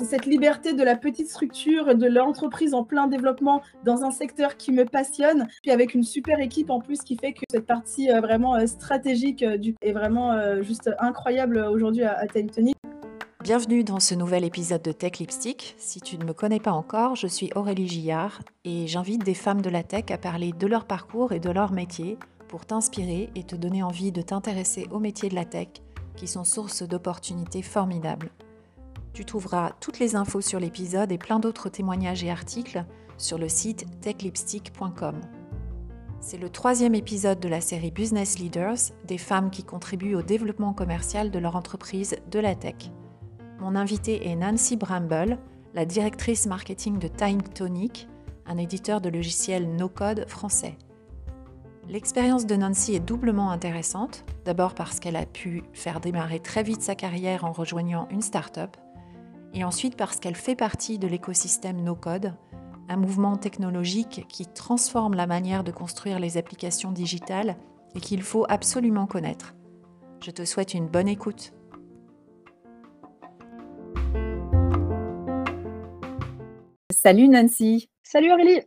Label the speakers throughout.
Speaker 1: c'est cette liberté de la petite structure, de l'entreprise en plein développement dans un secteur qui me passionne, puis avec une super équipe en plus qui fait que cette partie euh, vraiment euh, stratégique euh, est vraiment juste incroyable aujourd'hui à, à
Speaker 2: Bienvenue dans ce nouvel épisode de Tech Lipstick. Si tu ne me connais pas encore, je suis Aurélie Gillard et j'invite des femmes de la tech à parler de leur parcours et de leur métier pour t'inspirer et te donner envie de t'intéresser aux métiers de la tech qui sont source d'opportunités formidables. Tu trouveras toutes les infos sur l'épisode et plein d'autres témoignages et articles sur le site techlipstick.com. C'est le troisième épisode de la série Business Leaders, des femmes qui contribuent au développement commercial de leur entreprise de la tech. Mon invitée est Nancy Bramble, la directrice marketing de Time Tonic, un éditeur de logiciels no-code français. L'expérience de Nancy est doublement intéressante, d'abord parce qu'elle a pu faire démarrer très vite sa carrière en rejoignant une start-up, et ensuite parce qu'elle fait partie de l'écosystème no-code, un mouvement technologique qui transforme la manière de construire les applications digitales et qu'il faut absolument connaître. Je te souhaite une bonne écoute.
Speaker 3: Salut Nancy.
Speaker 1: Salut Aurélie.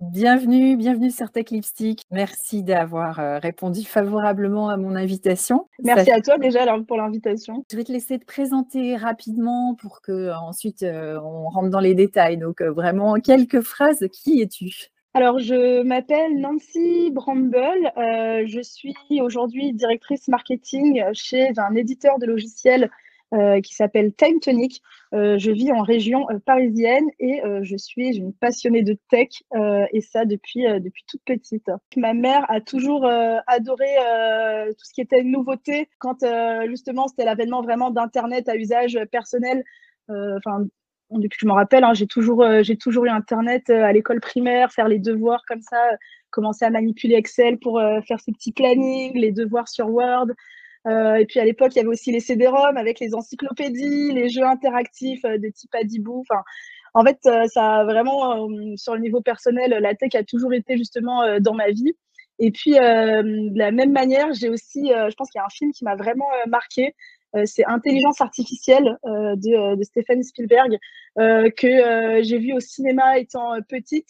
Speaker 3: Bienvenue, bienvenue sur Tech Lipstick. Merci d'avoir euh, répondu favorablement à mon invitation.
Speaker 1: Merci à toi déjà pour l'invitation.
Speaker 3: Je vais te laisser te présenter rapidement pour que euh, ensuite euh, on rentre dans les détails. Donc vraiment quelques phrases. Qui es-tu?
Speaker 1: Alors, je m'appelle Nancy Bramble. je suis aujourd'hui directrice marketing chez un éditeur de logiciels euh, qui s'appelle Time Tonic. Euh, je vis en région euh, parisienne et je suis une passionnée de tech et ça depuis, depuis toute petite. Ma mère a toujours adoré tout ce qui était nouveauté quand justement c'était l'avènement vraiment d'Internet à usage personnel. Enfin, depuis que je me rappelle, hein, j'ai toujours, j'ai toujours eu Internet à l'école primaire, faire les devoirs comme ça, commencer à manipuler Excel pour faire ses petits plannings, les devoirs sur Word. Euh, et puis à l'époque, il y avait aussi les CD-ROM avec les encyclopédies, les jeux interactifs euh, de type Adibou. Enfin, en fait, euh, ça a vraiment, sur le niveau personnel, la tech a toujours été justement dans ma vie. Et puis, de la même manière, j'ai aussi, je pense qu'il y a un film qui m'a vraiment marqué. c'est Intelligence artificielle de, de, Stephen Spielberg que j'ai vu au cinéma étant petite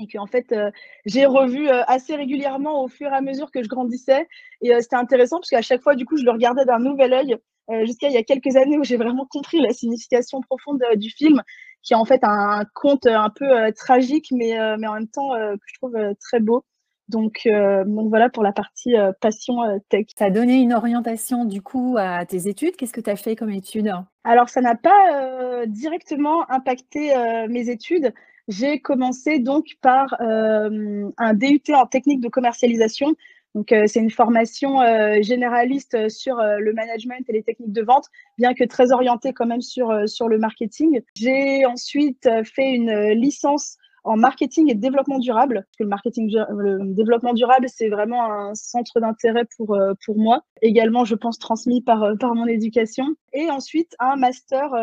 Speaker 1: et que en fait euh, j'ai revu euh, assez régulièrement au fur et à mesure que je grandissais et euh, c'était intéressant parce qu'à chaque fois du coup je le regardais d'un nouvel œil jusqu'à il y a quelques années où j'ai vraiment compris la signification profonde du film qui est en fait un, conte un peu tragique mais, mais en même temps que je trouve très beau donc, donc voilà pour la partie passion tech.
Speaker 3: Ça a donné une orientation du coup à tes études. Qu'est-ce que tu as fait comme études
Speaker 1: Alors ça n'a pas directement impacté mes études. J'ai commencé donc par euh, un DUT en technique de commercialisation. Donc, euh, c'est une formation euh, généraliste sur le management et les techniques de vente, bien que très orientée quand même sur, sur le marketing. J'ai ensuite fait une licence en marketing et développement durable. Parce que le marketing, le développement durable, c'est vraiment un centre d'intérêt pour, pour moi. Également, je pense, transmis par, par mon éducation. Et ensuite, un master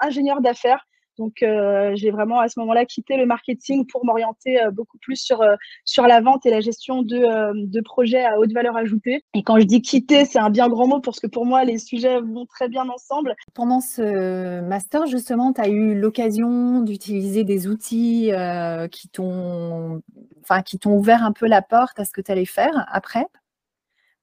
Speaker 1: ingénieur d'affaires donc, euh, j'ai vraiment à ce moment-là quitté le marketing pour m'orienter euh, beaucoup plus sur, euh, sur la vente et la gestion de, de, projets à haute valeur ajoutée. Et quand je dis quitter, c'est un bien grand mot parce que pour moi, les sujets vont très bien ensemble.
Speaker 3: Pendant ce master, justement, tu as eu l'occasion d'utiliser des outils qui t'ont enfin, ouvert un peu la porte à ce que tu allais faire après?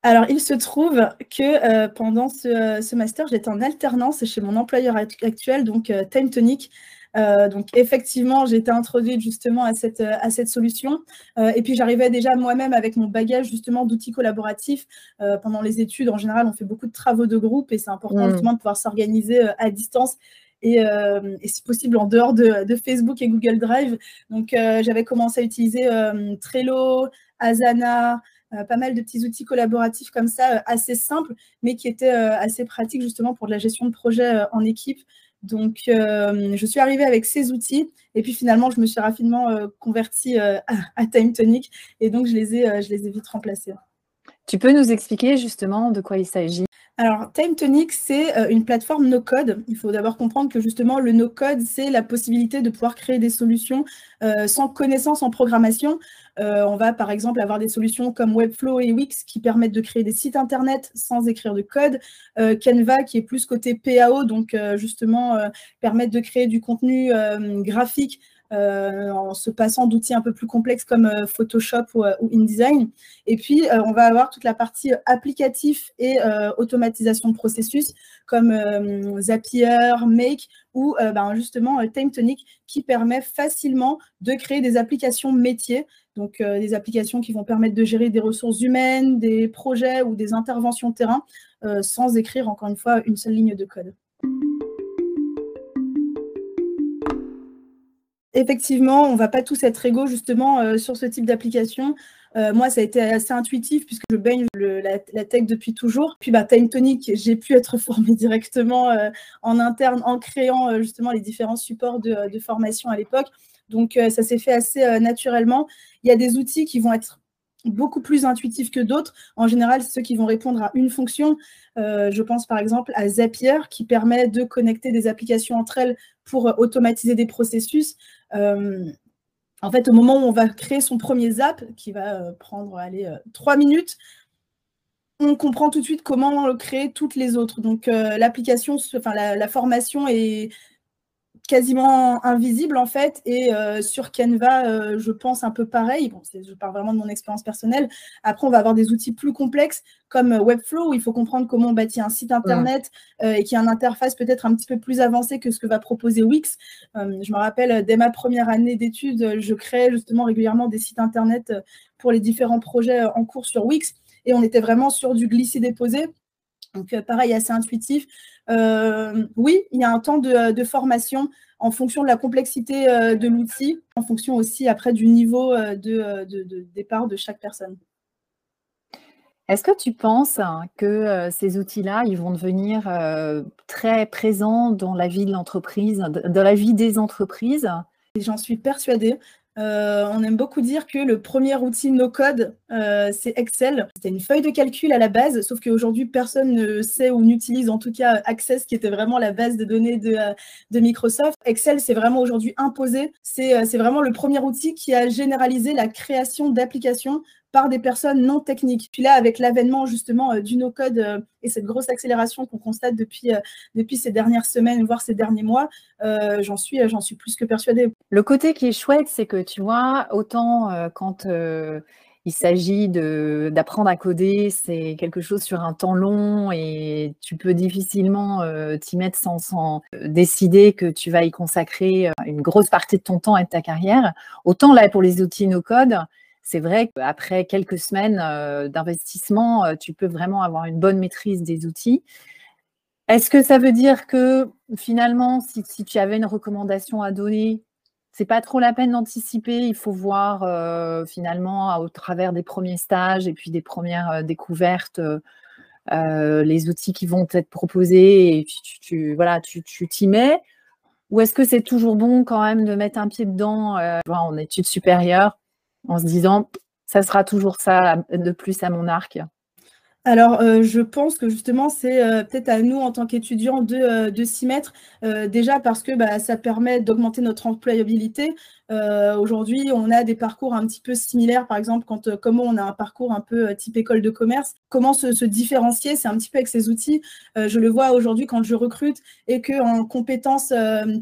Speaker 1: Alors, il se trouve que pendant ce, master, j'étais en alternance chez mon employeur actuel, donc Time Tonic. donc, effectivement, j'ai été introduite justement à cette, à cette solution. et puis, j'arrivais déjà moi-même avec mon bagage justement d'outils collaboratifs. pendant les études, en général, on fait beaucoup de travaux de groupe et c'est important mmh. justement de pouvoir s'organiser à distance et, si possible en dehors de, de, Facebook et Google Drive. Donc, j'avais commencé à utiliser Trello, Asana, euh, pas mal de petits outils collaboratifs comme ça, euh, assez simples, mais qui étaient euh, assez pratiques justement pour de la gestion de projet en équipe. Donc, je suis arrivée avec ces outils et puis finalement, je me suis rapidement convertie à, à, Time Tonic et donc je les ai vite remplacés.
Speaker 3: Tu peux nous expliquer justement de quoi il s'agit?
Speaker 1: Alors, Time Tonic, c'est euh, une plateforme no-code. Il faut d'abord comprendre que justement, le no-code, c'est la possibilité de pouvoir créer des solutions euh, sans connaissance en programmation. Euh, on va par exemple avoir des solutions comme Webflow et Wix qui permettent de créer des sites internet sans écrire de code. Canva qui est plus côté PAO, donc justement permettre de créer du contenu graphique en se passant d'outils un peu plus complexes comme euh, Photoshop ou, euh, InDesign. Et puis, on va avoir toute la partie applicatif et automatisation de processus comme Zapier, Make ou ben, justement TimeTonic qui permet facilement de créer des applications métiers, donc des applications qui vont permettre de gérer des ressources humaines, des projets ou des interventions terrain sans écrire encore une fois une seule ligne de code. Effectivement, on ne va pas tous être égaux justement euh, sur ce type d'application. Euh, moi, ça a été assez intuitif puisque je baigne la, tech depuis toujours. Puis, bah, Time Tonic, j'ai pu être formée directement euh, en interne en créant justement les différents supports de, formation à l'époque. Donc, ça s'est fait assez naturellement. Il y a des outils qui vont être beaucoup plus intuitifs que d'autres. En général, c'est ceux qui vont répondre à une fonction. je pense par exemple à Zapier qui permet de connecter des applications entre elles pour automatiser des processus. Euh, en fait, au moment où on va créer son premier zap, qui va euh, prendre allez, euh, trois minutes, on comprend tout de suite comment créer toutes les autres. Donc l'application, enfin la, formation est quasiment invisible en fait. Et euh, sur Canva, euh, je pense un peu pareil. Bon, je parle vraiment de mon expérience personnelle. Après, on va avoir des outils plus complexes comme euh, Webflow où il faut comprendre comment on bâtit un site internet et qui a une interface peut-être un petit peu plus avancée que ce que va proposer Wix. je me rappelle, dès ma première année d'études, je créais justement régulièrement des sites internet pour les différents projets en cours sur Wix. Et on était vraiment sur du glisser-déposer. Donc, euh, pareil, assez intuitif. Euh, oui, il y a un temps de, formation en fonction de la complexité euh, de l'outil, en fonction aussi après du niveau de, départ de chaque personne.
Speaker 2: Est-ce que tu penses que ces outils-là, ils vont devenir très présents dans la vie de l'entreprise, dans la vie des entreprises?
Speaker 1: J'en suis persuadée. Euh, on aime beaucoup dire que le premier outil no-code, euh, c'est Excel. C'était une feuille de calcul à la base, sauf qu'aujourd'hui, personne ne sait ou n'utilise en tout cas Access, qui était vraiment la base de données de, euh, de Microsoft. Excel, c'est vraiment aujourd'hui imposé. C'est vraiment le premier outil qui a généralisé la création d'applications par des personnes non techniques. Puis là, avec l'avènement justement euh, du no-code euh, et cette grosse accélération qu'on constate depuis, euh, depuis ces dernières semaines, voire ces derniers mois, j'en suis, j'en suis plus que persuadée.
Speaker 2: Le côté qui est chouette, c'est que tu vois, autant quand il s'agit d'apprendre à coder, c'est quelque chose sur un temps long et tu peux difficilement t'y mettre sans, sans, décider que tu vas y consacrer une grosse partie de ton temps et de ta carrière. Autant là, pour les outils no-code, c'est vrai qu'après quelques semaines euh, d'investissement, euh, tu peux vraiment avoir une bonne maîtrise des outils. Est-ce que ça veut dire que finalement, si, tu avais une recommandation à donner, c'est pas trop la peine d'anticiper? Il faut voir euh, finalement au travers des premiers stages et puis des premières découvertes les outils qui vont être proposés et voilà, tu t'y mets? Ou est-ce que c'est toujours bon quand même de mettre un pied dedans en études supérieures? En se disant, ça sera toujours ça de plus à mon arc
Speaker 1: alors, euh, je pense que justement, c'est euh, peut-être à nous, en tant qu'étudiants, de, euh, s'y mettre, déjà parce que bah, ça permet d'augmenter notre employabilité. Aujourd'hui, on a des parcours un petit peu similaires, par exemple, quand comment on a un parcours un peu type école de commerce, comment se, différencier, c'est un petit peu avec ces outils. je le vois aujourd'hui quand je recrute et qu'en compétences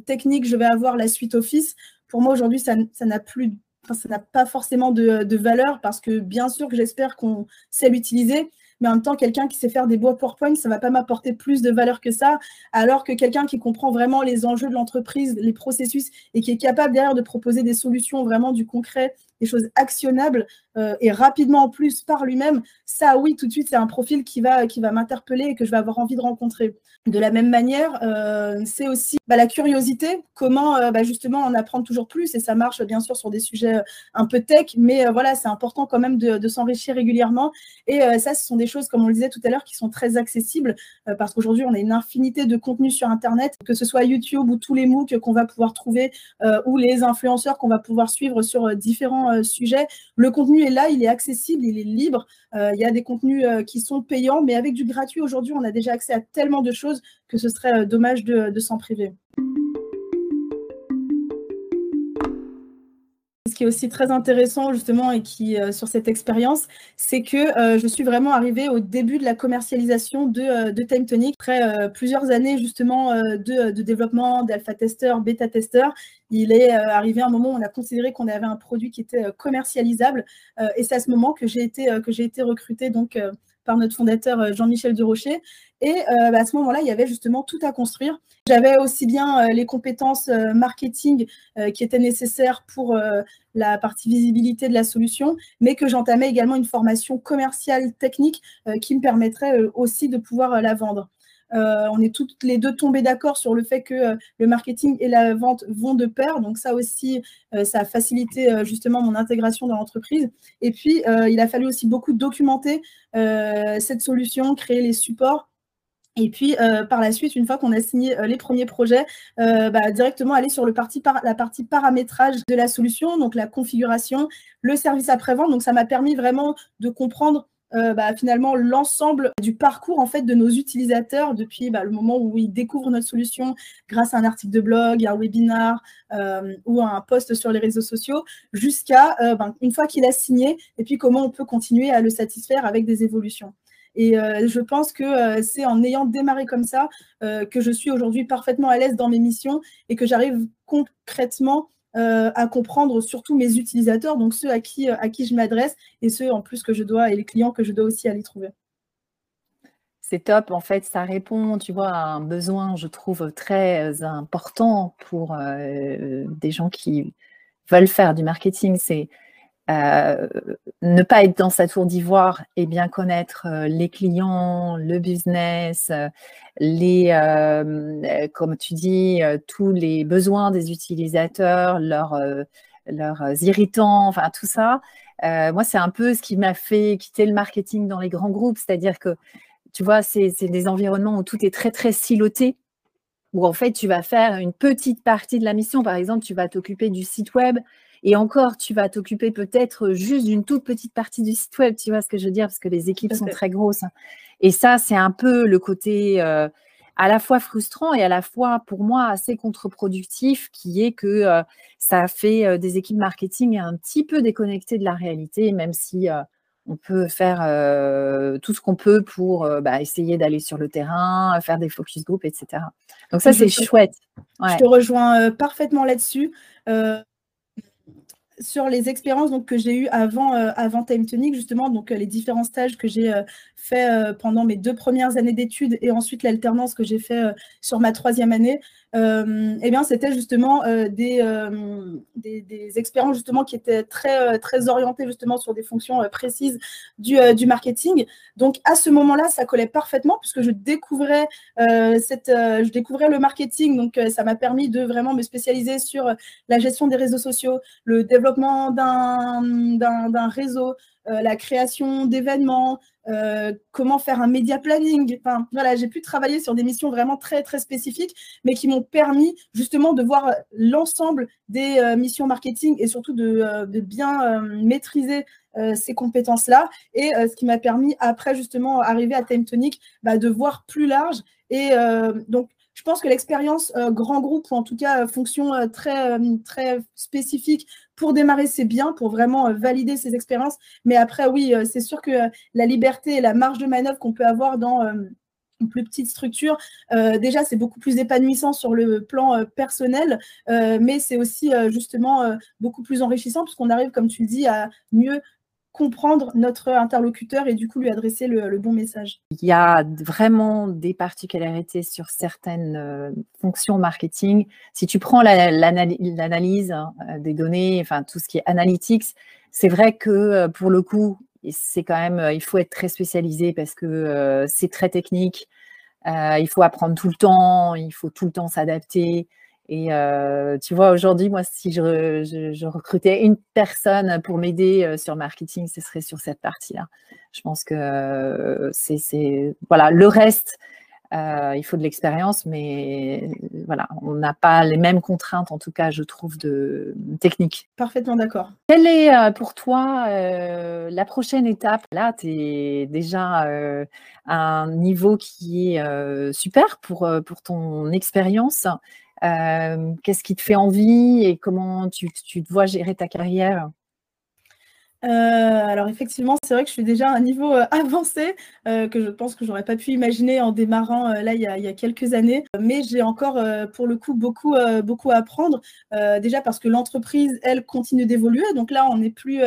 Speaker 1: techniques, je vais avoir la suite Office. Pour moi, aujourd'hui, ça n'a plus ça n'a pas forcément de, valeur parce que bien sûr que j'espère qu'on sait l'utiliser, mais en même temps, quelqu'un qui sait faire des beaux PowerPoint, ça ne va pas m'apporter plus de valeur que ça, alors que quelqu'un qui comprend vraiment les enjeux de l'entreprise, les processus, et qui est capable derrière de proposer des solutions vraiment du concret, des choses actionnables, euh, et rapidement en plus par lui-même, ça oui, tout de suite, c'est un profil qui va, qui va m'interpeller et que je vais avoir envie de rencontrer. De la même manière, euh, c'est aussi bah, la curiosité, comment euh, bah, justement en apprendre toujours plus, et ça marche bien sûr sur des sujets un peu tech, mais voilà, c'est important quand même de, de s'enrichir régulièrement. Et ça, ce sont des choses, comme on le disait tout à l'heure, qui sont très accessibles, parce qu'aujourd'hui, on a une infinité de contenus sur Internet, que ce soit YouTube ou tous les MOOC qu'on va pouvoir trouver, ou les influenceurs qu'on va pouvoir suivre sur différents sujets. Le contenu est là, il est accessible, il est libre. il y a des contenus qui sont payants, mais avec du gratuit aujourd'hui, on a déjà accès à tellement de choses que ce serait dommage de s'en priver. Ce qui est aussi très intéressant justement et qui euh, sur cette expérience, c'est que euh, je suis vraiment arrivée au début de la commercialisation de, euh, Time Tonic. Après plusieurs années justement de, développement, d'alpha testeur, bêta testeur, il est arrivé un moment où on a considéré qu'on avait un produit qui était commercialisable et c'est à ce moment que j'ai été, que j'ai été recrutée donc par notre fondateur Jean-Michel Durocher. Et bah, à ce moment-là, il y avait justement tout à construire. J'avais aussi bien les compétences marketing qui étaient nécessaires pour la partie visibilité de la solution, mais que j'entamais également une formation commerciale technique qui me permettrait aussi de pouvoir la vendre. On est toutes les deux tombées d'accord sur le fait que le marketing et la vente vont de pair. Donc ça aussi, ça a facilité justement mon intégration dans l'entreprise. Et puis, il a fallu aussi beaucoup documenter cette solution, créer les supports et puis, euh, par la suite, une fois qu'on a signé euh, les premiers projets, euh, bah, directement aller sur la partie paramétrage de la solution, donc la configuration, le service après-vente. Donc, ça m'a permis vraiment de comprendre bah, finalement l'ensemble du parcours en fait de nos utilisateurs depuis bah, le moment où ils découvrent notre solution grâce à un article de blog, un webinar ou un post sur les réseaux sociaux, jusqu'à ben, une fois qu'il a signé et puis comment on peut continuer à le satisfaire avec des évolutions. Et euh, je pense que euh, c'est en ayant démarré comme ça euh, que je suis aujourd'hui parfaitement à l'aise dans mes missions et que j'arrive concrètement à comprendre surtout mes utilisateurs, donc ceux à qui, à qui je m'adresse et ceux en plus que je dois et les clients que je dois aussi aller trouver.
Speaker 2: C'est top, en fait, ça répond, tu vois, à un besoin, je trouve, très important pour des gens qui veulent faire du marketing. C'est euh, ne pas être dans sa tour d'ivoire et bien connaître euh, les clients, le business, euh, comme tu dis, tous les besoins des utilisateurs, leurs, leurs irritants, enfin tout ça. moi, c'est un peu ce qui m'a fait quitter le marketing dans les grands groupes, c'est-à-dire que tu vois, c'est des environnements où tout est très très siloté où en fait tu vas faire une petite partie de la mission. Par exemple, tu vas t'occuper du site web, et encore, tu vas t'occuper peut-être juste d'une toute petite partie du site web, tu vois ce que je veux dire, parce que les équipes sont très grosses. Hein. Et ça, c'est un peu le côté euh, à la fois frustrant et à la fois, pour moi, assez contre-productif, qui est que euh, ça fait euh, des équipes marketing un petit peu déconnectées de la réalité, même si on peut faire tout ce qu'on peut pour bah, essayer d'aller sur le terrain, faire des focus group, etc. Donc ça, c'est chouette.
Speaker 1: Je te rejoins parfaitement là-dessus sur les expériences que j'ai eues avant, euh, avant Time Tonic, justement, donc euh, les différents stages que j'ai euh, fait pendant mes deux premières années d'études et ensuite l'alternance que j'ai fait sur ma troisième année, eh bien, c'était justement des, des, expériences justement qui étaient très, très orientées justement sur des fonctions précises du, du, marketing. Donc, à ce moment-là, ça collait parfaitement puisque je découvrais, cette, je découvrais le marketing. Donc, ça m'a permis de vraiment me spécialiser sur la gestion des réseaux sociaux, le développement d'un réseau, euh, la création d'événements, euh, comment faire un média planning. Enfin, voilà, j'ai pu travailler sur des missions vraiment très, très spécifiques, mais qui m'ont permis justement de voir l'ensemble des euh, missions marketing et surtout de, bien maîtriser ces compétences-là. Et ce qui m'a permis, après justement arriver à Time Tonic, bah, de voir plus large. Et donc, je pense que l'expérience grand groupe, ou en tout cas fonction très, très spécifique, pour démarrer, c'est bien, pour vraiment euh, valider ces expériences. Mais après, oui, euh, c'est sûr que euh, la liberté et la marge de manœuvre qu'on peut avoir dans une plus petite structure, déjà, c'est beaucoup plus épanouissant sur le plan personnel, mais c'est aussi justement beaucoup plus enrichissant puisqu'on arrive, comme tu le dis, à mieux comprendre notre interlocuteur et du coup lui adresser le, bon message.
Speaker 2: Il y a vraiment des particularités sur certaines euh, fonctions marketing. Si tu prends l'analyse hein, des données, enfin tout ce qui est analytics, c'est vrai que euh, pour le coup, c'est quand même, il faut être très spécialisé parce que euh, c'est très technique. il faut apprendre tout le temps, il faut tout le temps s'adapter. Et tu vois, aujourd'hui, moi, si je, recrutais une personne pour m'aider sur marketing, ce serait sur cette partie-là. Je pense que c'est, voilà, le reste, il faut de l'expérience, mais voilà, on n'a pas les mêmes contraintes, en tout cas, je trouve, de technique.
Speaker 1: Parfaitement d'accord.
Speaker 2: Quelle est pour toi la prochaine étape? Là, tu es déjà à un niveau qui est super pour, pour ton expérience. Qu'est-ce qui te fait envie et comment tu, te vois gérer ta carrière?
Speaker 1: Euh, alors effectivement, c'est vrai que je suis déjà à un niveau euh, avancé euh, que je pense que j'aurais pas pu imaginer en démarrant là il y, a, quelques années. Mais j'ai encore pour le coup beaucoup beaucoup à apprendre. déjà parce que l'entreprise elle continue d'évoluer. Donc là on n'est plus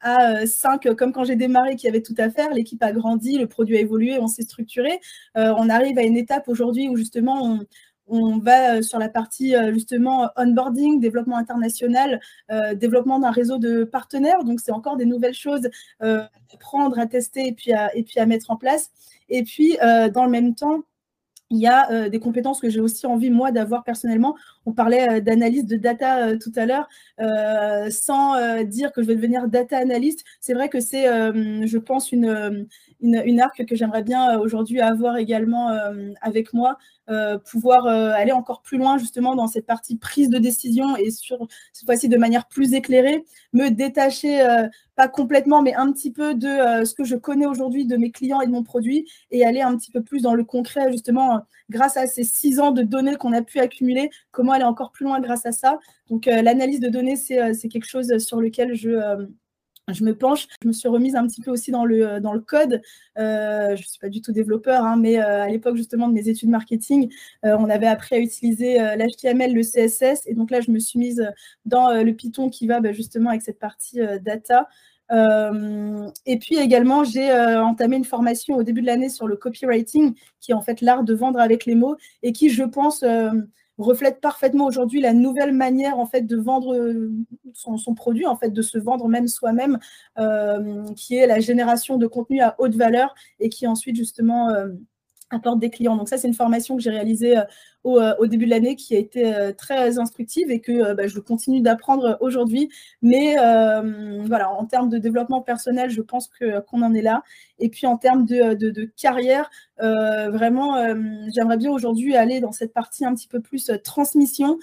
Speaker 1: à 5 comme quand j'ai démarré qui avait tout à faire. L'équipe a grandi, le produit a évolué, on s'est structuré. on arrive à une étape aujourd'hui où justement on, on va euh, sur la partie euh, justement onboarding, développement international, euh, développement d'un réseau de partenaires. Donc, c'est encore des nouvelles choses à prendre, à tester et puis à, et puis à mettre en place. Et puis, dans le même temps, il y a des compétences que j'ai aussi envie, moi, d'avoir personnellement. On parlait d'analyse de data tout à l'heure, sans dire que je vais devenir data analyst. C'est vrai que c'est, je pense, une, une, arc que j'aimerais bien aujourd'hui avoir également avec moi euh, pouvoir euh, aller encore plus loin justement dans cette partie prise de décision et sur cette fois-ci de manière plus éclairée, me détacher euh, pas complètement mais un petit peu de ce que je connais aujourd'hui de mes clients et de mon produit et aller un petit peu plus dans le concret justement grâce à ces six ans de données qu'on a pu accumuler, comment aller encore plus loin grâce à ça. Donc l'analyse de données c'est quelque chose sur lequel je je me penche. Je me suis remise un petit peu aussi dans le, euh, code. Euh, je ne suis pas du tout développeur, hein, mais euh, à l'époque justement de mes études marketing, on avait appris à utiliser l'HTML, le CSS. Et donc là, je me suis mise dans le Python qui va bah, justement avec cette partie data. et puis également, j'ai entamé une formation au début de l'année sur le copywriting, qui est en fait l'art de vendre avec les mots et qui, je pense, reflète parfaitement aujourd'hui la nouvelle manière en fait de vendre euh, son, produit, en fait de se vendre même soi-même, euh, qui est la génération de contenu à haute valeur et qui ensuite justement euh, apporte des clients. Donc ça, c'est une formation que j'ai réalisée au, début de l'année qui a été très instructive et que bah, je continue d'apprendre aujourd'hui. Mais voilà, en termes de développement personnel, je pense qu'on en est là. Et puis en termes de, de carrière, euh, vraiment, euh, j'aimerais bien aujourd'hui aller dans cette partie un petit peu plus euh, transmission,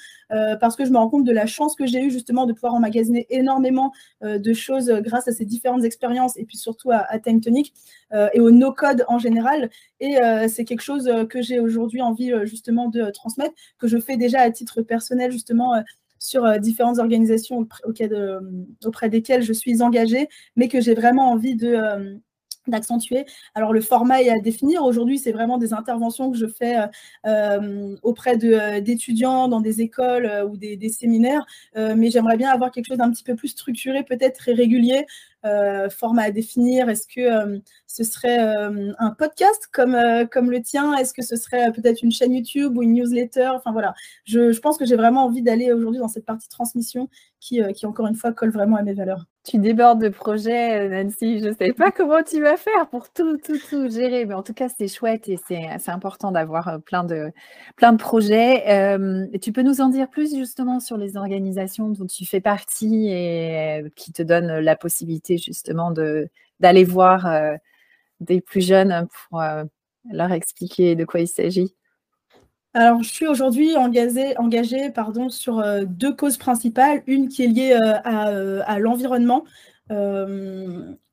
Speaker 1: parce que je me rends compte de la chance que j'ai eue justement de pouvoir emmagasiner énormément de choses grâce à ces différentes expériences et puis surtout à, à Time Tonic et au no-code en général. Et c'est quelque chose que j'ai aujourd'hui envie justement de transmettre, que je fais déjà à titre personnel justement sur différentes organisations auprès, de, auprès, desquelles je suis engagée, mais que j'ai vraiment envie d'accentuer. Alors le format est à définir. Aujourd'hui, c'est vraiment des interventions que je fais euh, euh, auprès euh, d'étudiants dans des écoles ou des, séminaires, mais j'aimerais bien avoir quelque chose d'un petit peu plus structuré, peut-être très régulier, format à définir. Est-ce que ce serait un podcast comme, le tien? Est-ce que ce serait peut-être une chaîne YouTube ou une newsletter? Enfin voilà, je, pense que j'ai vraiment envie d'aller aujourd'hui dans cette partie transmission qui, encore une fois, colle vraiment à mes valeurs
Speaker 2: tu débordes de projets, Nancy. Je ne sais pas comment tu vas faire pour tout, tout, tout gérer. Mais en tout cas, c'est chouette et c'est important d'avoir euh, plein de, plein de projets. Euh, tu peux nous en dire plus justement sur les organisations dont tu fais partie et euh, qui te donnent la possibilité justement d'aller voir des plus jeunes pour leur expliquer de quoi il s'agit?
Speaker 1: Alors, je suis aujourd'hui engagée, engagée pardon, sur euh, deux causes principales. Une qui est liée euh, euh, à, l'environnement,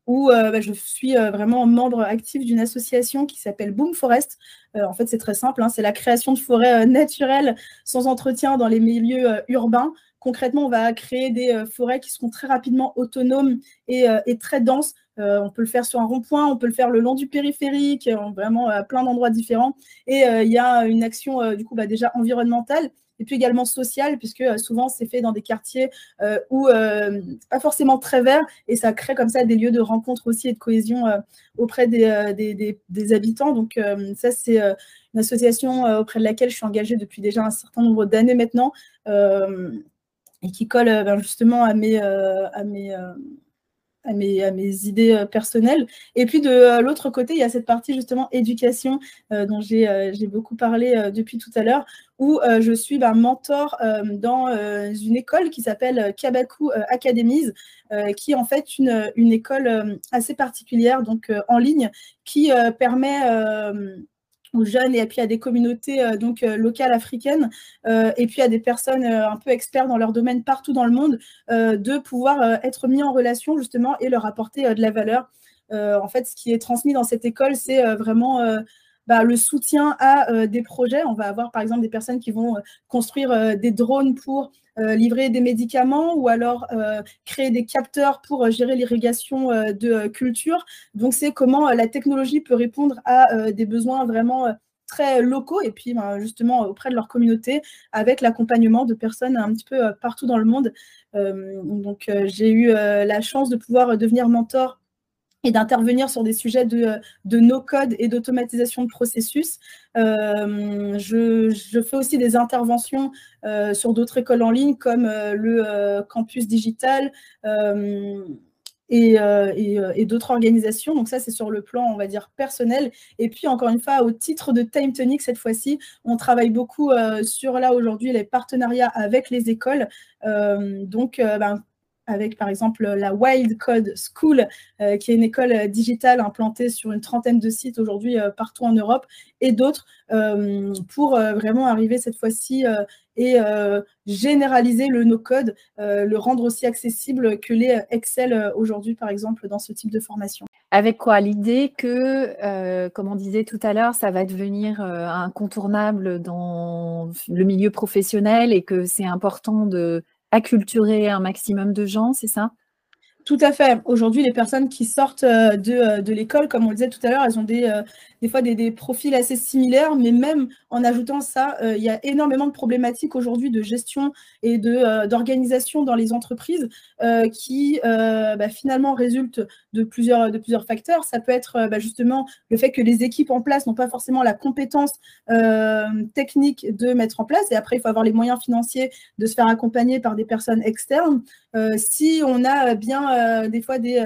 Speaker 1: où bah, je suis vraiment membre actif d'une association qui s'appelle Boom Forest. en fait, c'est très simple, hein, c'est la création de forêts naturelles sans entretien dans les milieux urbains. Concrètement, on va créer des forêts qui seront très rapidement autonomes et, et très denses euh, on peut le faire sur un rond-point, on peut le faire le long du périphérique, euh, vraiment à plein d'endroits différents. Et euh, il y a une action du coup bah, déjà environnementale et puis également sociale, puisque souvent c'est fait dans des quartiers où pas forcément très verts, et ça crée comme ça des lieux de rencontre aussi et de cohésion auprès des, habitants. Donc ça c'est une association auprès de laquelle je suis engagée depuis déjà un certain nombre d'années maintenant, et qui colle ben, justement à mes à mes, mes, idées euh, personnelles. Et puis de euh, l'autre côté, il y a cette partie justement éducation euh, dont j'ai beaucoup parlé depuis tout à l'heure, où je suis ben, mentor dans une école qui s'appelle Kabaku Academies, qui est en fait une, une école assez particulière, donc en ligne, qui permet aux jeunes et puis à des communautés donc locales africaines et puis à des personnes un peu experts dans leur domaine partout dans le monde de pouvoir être mis en relation justement et leur apporter de la valeur. en fait, ce qui est transmis dans cette école, c'est vraiment bah, le soutien à des projets. On va avoir par exemple des personnes qui vont construire des drones pour livrer des médicaments ou alors créer des capteurs pour gérer l'irrigation de culture. Donc c'est comment la technologie peut répondre à des besoins vraiment très locaux et puis ben, justement auprès de leur communauté avec l'accompagnement de personnes un petit peu partout dans le monde. donc j'ai eu la chance de pouvoir devenir mentor et d'intervenir sur des sujets de, de no-code et d'automatisation de processus. Euh, je, fais aussi des interventions euh, sur d'autres écoles en ligne comme euh, le campus digital et, et, d'autres organisations. Donc ça, c'est sur le plan, on va dire, personnel. Et puis, encore une fois, au titre de Time Tonic, cette fois-ci, on travaille beaucoup sur, là, aujourd'hui, les partenariats avec les écoles. donc, ben, avec par exemple la Wild Code School, euh, qui est une école euh, digitale implantée sur une trentaine de sites aujourd'hui euh, partout en Europe, et d'autres, pour vraiment arriver cette fois-ci et généraliser le no-code, le rendre aussi accessible que les Excel aujourd'hui, par exemple, dans ce type de formation.
Speaker 2: Avec quoi? L'idée que, comme on disait tout à l'heure, ça va devenir incontournable dans le milieu professionnel et que c'est important de acculturer un maximum de gens, c'est ça?
Speaker 1: Tout à fait. Aujourd'hui, les personnes qui sortent euh, de, euh, de l'école, comme on le disait tout à l'heure, elles ont des, euh, des fois des, profils assez similaires, mais même en ajoutant ça, il y a énormément de problématiques aujourd'hui de gestion et d'organisation dans les entreprises qui bah, finalement résultent de plusieurs, facteurs. Ça peut être bah, justement le fait que les équipes en place n'ont pas forcément la compétence technique de mettre en place, et après, il faut avoir les moyens financiers de se faire accompagner par des personnes externes. si on a bien euh, des fois des,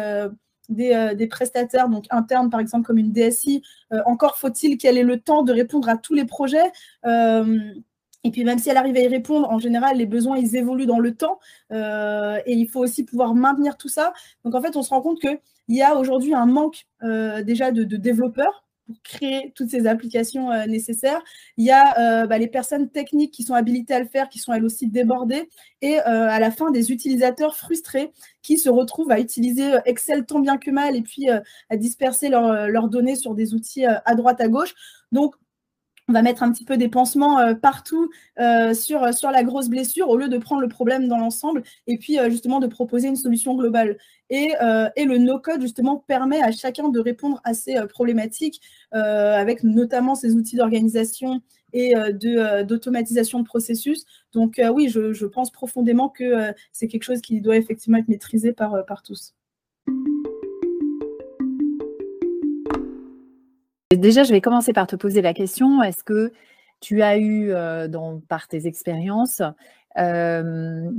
Speaker 1: euh, euh, des, prestataires, donc internes par exemple comme une DSI, encore faut-il qu'elle ait le temps de répondre à tous les projets. Et puis même si elle arrive à y répondre, en général, les besoins, évoluent dans le temps. et il faut aussi pouvoir maintenir tout ça. Donc en fait, on se rend compte qu'il y a aujourd'hui un manque déjà de, développeurs pour créer toutes ces applications euh, nécessaires. Il y a euh, bah, les personnes techniques qui sont habilitées à le faire, qui sont elles aussi débordées, et euh, à la fin des utilisateurs frustrés qui se retrouvent à utiliser Excel tant bien que mal et puis à disperser leurs données sur des outils à droite à gauche. Donc on va mettre un petit peu des pansements euh, partout euh, sur, sur la grosse blessure au lieu de prendre le problème dans l'ensemble et puis euh, justement de proposer une solution globale. Et, le no-code justement permet à chacun de répondre à ces problématiques avec notamment ces outils d'organisation et d'automatisation de, processus. Donc oui, je, pense profondément que c'est quelque chose qui doit effectivement être maîtrisé par tous.
Speaker 2: Déjà, je vais commencer par te poser la question, est-ce que tu as eu, euh, par tes expériences, euh,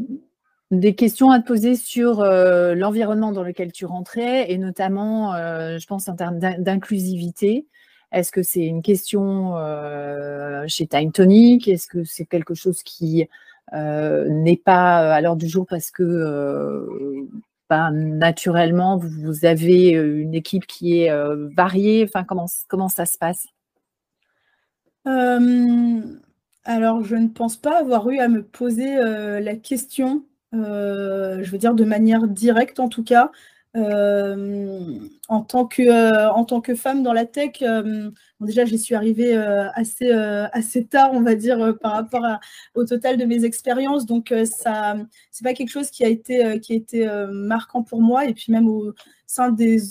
Speaker 2: des questions à te poser sur euh, l'environnement dans lequel tu rentrais et notamment, je pense, en termes d'inclusivité? Est-ce que c'est une question chez Time Tonic? Est-ce que c'est quelque chose qui n'est pas à l'heure du jour parce que naturellement, vous avez euh, une équipe qui est euh, variée Enfin, comment, comment ça se passe?
Speaker 1: Alors, je ne pense pas avoir eu à me poser la question, je veux dire de manière directe en tout cas. en, tant que, en tant que femme dans la tech, déjà, j'y suis arrivée assez, assez tard, on va dire, par rapport au total de mes expériences. Donc, ça, c'est pas quelque chose qui a été, qui a été marquant pour moi. Et puis, même au sein des,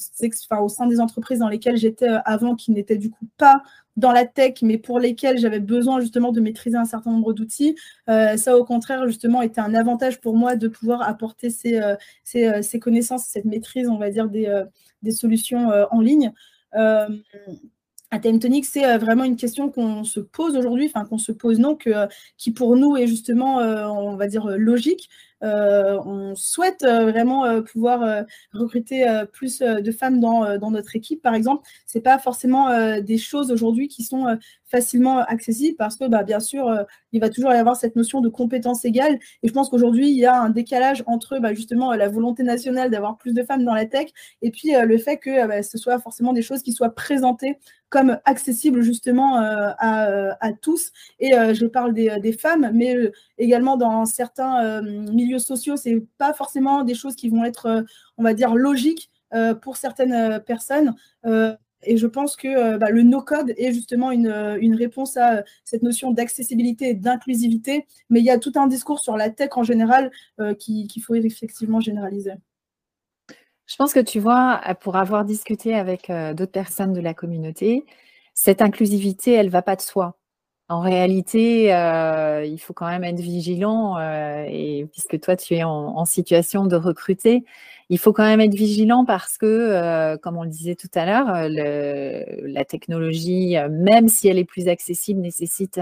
Speaker 1: au sein des entreprises dans lesquelles j'étais avant, qui n'étaient du coup pas dans la tech, mais pour lesquelles j'avais besoin justement de maîtriser un certain nombre d'outils. ça, au contraire, justement, était un avantage pour moi de pouvoir apporter ces, ces, ces connaissances, cette maîtrise, on va dire, des, des solutions en ligne à Time c'est euh, vraiment une question qu'on se pose aujourd'hui, enfin qu'on se pose non, euh, qui pour nous est justement, euh, on va dire, logique. on souhaite vraiment pouvoir recruter plus de femmes dans, dans, notre équipe, par exemple. Ce n'est pas forcément des choses aujourd'hui qui sont facilement accessibles parce que, bah, bien sûr, il va toujours y avoir cette notion de compétence égale. Et je pense qu'aujourd'hui, il y a un décalage entre bah, justement la volonté nationale d'avoir plus de femmes dans la tech et puis le fait que bah, ce soit forcément des choses qui soient présentées comme accessibles justement à, tous. Et je parle des, des femmes, mais également dans certains milieux sociaux, c'est pas forcément des choses qui vont être, on va dire, logiques pour certaines personnes. Et je pense que euh, bah, le no-code est justement une, euh, réponse à euh, cette notion d'accessibilité et d'inclusivité. Mais il y a tout un discours sur la tech en général qu'il faut effectivement généraliser.
Speaker 2: Je pense que tu vois, pour avoir discuté avec d'autres personnes de la communauté, cette inclusivité, elle ne va pas de soi. En réalité, il faut quand même être vigilant, et puisque toi, tu es en situation de recruter, il faut quand même être vigilant parce que, euh, comme on le disait tout à l'heure, euh, la technologie, euh, même si elle est plus accessible, nécessite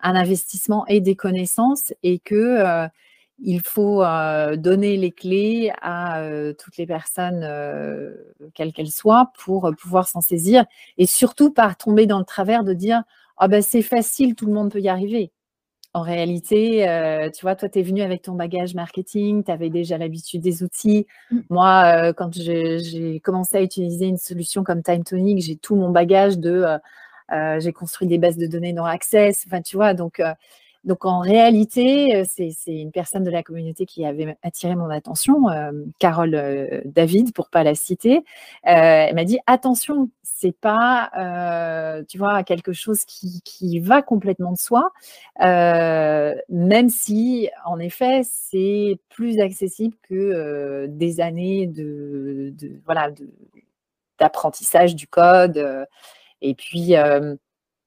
Speaker 2: un investissement et des connaissances et que il faut donner les clés à toutes les personnes, quelles qu'elles soient, pour pouvoir s'en saisir et surtout pas tomber dans le travers de dire ah ben c'est facile, tout le monde peut y arriver. En réalité, euh, tu vois, toi, tu es venu avec ton bagage marketing, tu avais déjà l'habitude des outils. Mmh. Moi, euh, quand j'ai commencé à utiliser une solution comme Time Tonic, j'ai tout mon bagage de... Euh, j'ai construit des bases de données non access. Enfin, tu vois, donc donc en réalité, euh, c'est une personne de la communauté qui avait attiré mon attention, euh, Carole euh, David, pour pas la citer. elle m'a dit attention, c'est pas, tu vois, quelque chose qui, va complètement de soi, même si en effet c'est plus accessible que des années de, voilà d'apprentissage du code. et puis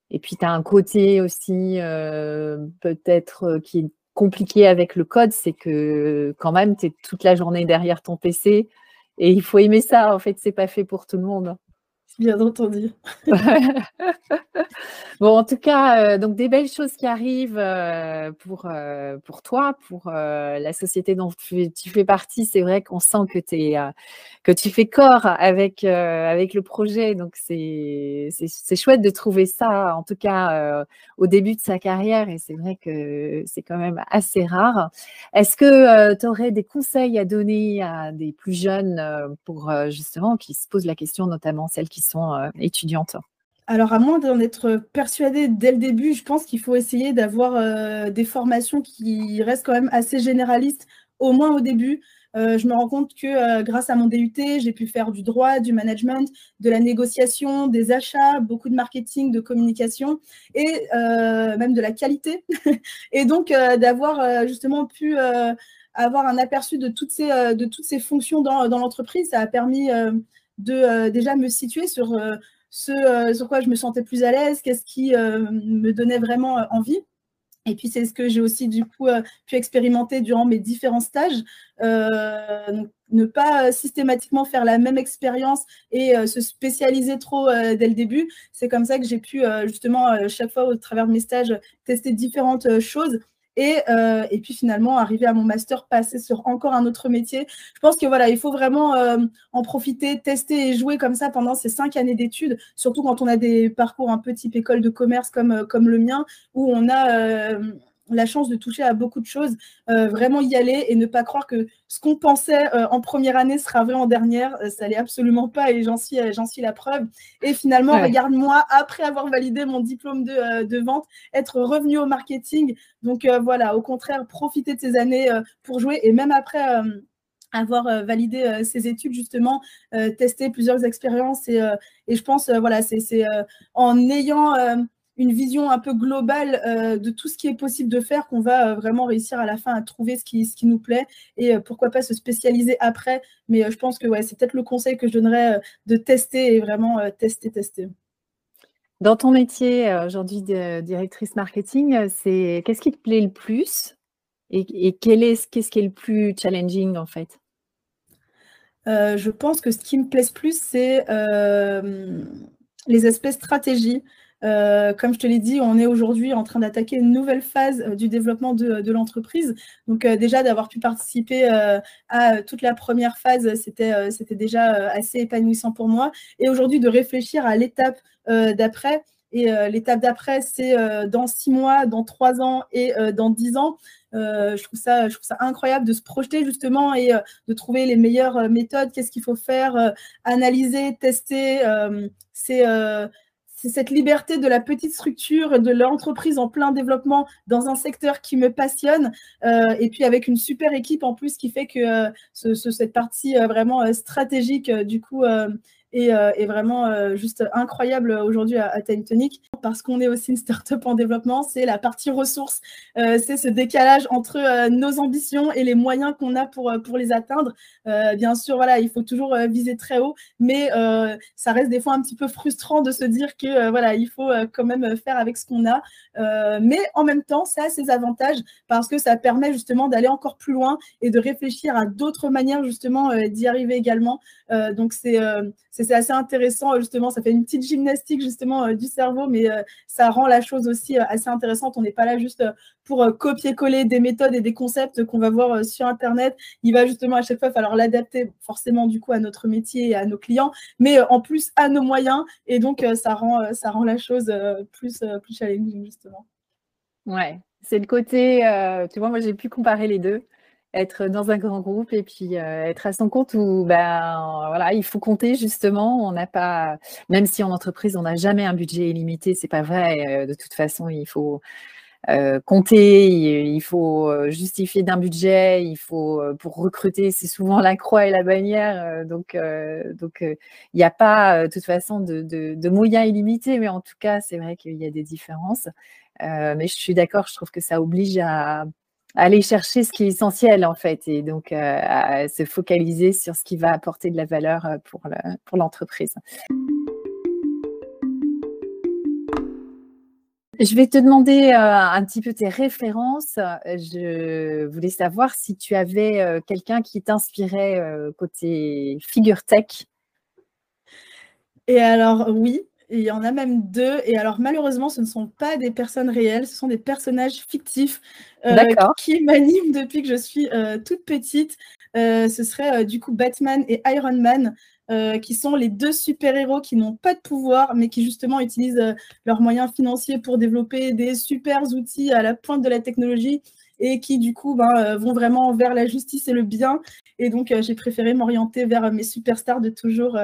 Speaker 2: et puis, tu as un côté aussi euh, peut-être euh, qui est compliqué avec le code, c'est que quand même, tu es toute la journée derrière ton PC et il faut aimer ça. En fait, c'est pas fait pour tout le monde.
Speaker 1: Bien entendu.
Speaker 2: bon, en tout cas, euh, donc des belles choses qui arrivent euh, pour, euh, pour toi, pour la société dont tu, fais partie. C'est vrai qu'on sent que, es, que tu fais corps avec, avec le projet. Donc, c'est chouette de trouver ça, en tout cas, au début de sa carrière. Et c'est vrai que c'est quand même assez rare. Est-ce que tu aurais des conseils à donner à des plus jeunes pour justement qui se posent la question, notamment celles qui euh, étudiantes
Speaker 1: alors, à moins d'en être persuadé dès le début, je pense qu'il faut essayer d'avoir euh, des formations qui restent quand même assez généralistes, au moins au début. Euh, je me rends compte que grâce à mon DUT, j'ai pu faire du droit, du management, de la négociation, des achats, beaucoup de marketing, de communication et même de la qualité. et donc, d'avoir justement pu avoir un aperçu de toutes ces, fonctions dans l'entreprise, ça a permis de euh, déjà me situer sur euh, ce euh, sur quoi je me sentais plus à l'aise, qu'est-ce qui me donnait vraiment envie. Et puis, c'est ce que j'ai aussi, du coup, pu expérimenter durant mes différents stages. ne pas systématiquement faire la même expérience et se spécialiser trop dès le début. C'est comme ça que j'ai pu, justement, chaque fois au travers de mes stages, tester différentes choses euh, et, puis finalement, arriver à mon master, passer sur encore un autre métier. Je pense que voilà, il faut vraiment euh, en profiter, tester et jouer comme ça pendant ces cinq années d'études, surtout quand on a des parcours un peu type école de commerce comme, euh, comme le mien, où on a la chance de toucher à beaucoup de choses, euh, vraiment y aller et ne pas croire que ce qu'on pensait euh, en première année sera vrai en dernière. Euh, ça l'est absolument pas et j'en suis, j'en suis la preuve. Et finalement, regarde-moi, après avoir validé mon diplôme de, de vente, être revenu au marketing. Donc voilà, au contraire, profiter de ces années pour jouer et même après avoir validé ces études, justement, tester plusieurs expériences. Et, et je pense, voilà, c'est en ayant une vision un peu globale euh, de tout ce qui est possible de faire qu'on va euh, vraiment réussir à la fin à trouver ce qui, ce qui nous plaît et euh, pourquoi pas se spécialiser après. Mais je pense que ouais, c'est peut-être le conseil que je donnerais de tester et vraiment tester, tester.
Speaker 2: Dans ton métier aujourd'hui de directrice marketing, c'est qu'est-ce qui te plaît le plus et, quel est, qu'est-ce qui est le plus challenging en fait?
Speaker 1: Je pense que ce qui me plaît le plus, c'est les aspects stratégie. Euh, comme je te l'ai dit, on est aujourd'hui en train d'attaquer une nouvelle phase euh, du développement de, l'entreprise. Donc euh, déjà d'avoir pu participer à toute la première phase, c'était déjà assez épanouissant pour moi. Et aujourd'hui de réfléchir à l'étape d'après et l'étape d'après, c'est dans six mois, dans trois ans et dans dix ans. je, trouve ça, je trouve ça incroyable de se projeter justement et de trouver les meilleures méthodes, qu'est-ce qu'il faut faire, analyser, tester. c'est c'est cette liberté de la petite structure, de l'entreprise en plein développement dans un secteur qui me passionne, euh, et puis avec une super équipe en plus qui fait que euh, cette partie euh, vraiment stratégique, du coup, et, euh, vraiment euh, juste incroyable aujourd'hui à, Tonic parce qu'on est aussi une startup en développement. C'est la partie ressources, euh, c'est ce décalage entre nos ambitions et les moyens qu'on a pour, pour les atteindre. bien sûr, voilà, il faut toujours viser très haut, mais ça reste des fois un petit peu frustrant de se dire que voilà, il faut quand même faire avec ce qu'on a. mais en même temps, ça a ses avantages parce que ça permet justement d'aller encore plus loin et de réfléchir à d'autres manières justement d'y arriver également. donc c'est c'est assez intéressant, euh, justement, ça fait une petite gymnastique justement euh, du cerveau, mais euh, ça rend la chose aussi assez intéressante. On n'est pas là juste pour copier-coller des méthodes et des concepts qu'on va voir sur Internet. Il va justement à chaque fois falloir l'adapter forcément du coup à notre métier et à nos clients, mais en plus à nos moyens. Et donc, ça, rend, la chose plus, plus challenging justement.
Speaker 2: Ouais, c'est le côté, tu vois, moi j'ai pu comparer les deux être dans un grand groupe et puis euh, être à son compte où ben voilà il faut compter justement. On n'a pas même si en entreprise on n'a jamais un budget illimité c'est pas vrai euh, de toute façon il faut euh, compter il, faut justifier d'un budget il faut pour recruter c'est souvent la croix et la bannière donc donc il n'y a pas de toute façon de, de, de, moyens illimités mais en tout cas c'est vrai qu'il y a des différences. Mais je suis d'accord je trouve que ça oblige à aller chercher ce qui est essentiel en fait et donc euh, se focaliser sur ce qui va apporter de la valeur euh, pour, pour l'entreprise. Je vais te demander euh, un petit peu tes références. Je voulais savoir si tu avais quelqu'un qui t'inspirait côté figure tech.
Speaker 1: Et alors oui, il y en a même deux. Et alors, malheureusement, ce ne sont pas des personnes réelles, ce sont des personnages fictifs euh, qui m'animent depuis que je suis euh, toute petite. Euh, ce serait du coup Batman et Iron Man. qui sont les deux super-héros qui n'ont pas de pouvoir, mais qui justement utilisent leurs moyens financiers pour développer des super outils à la pointe de la technologie et qui du coup ben, vont vraiment vers la justice et le bien. Et donc j'ai préféré m'orienter vers mes superstars de toujours,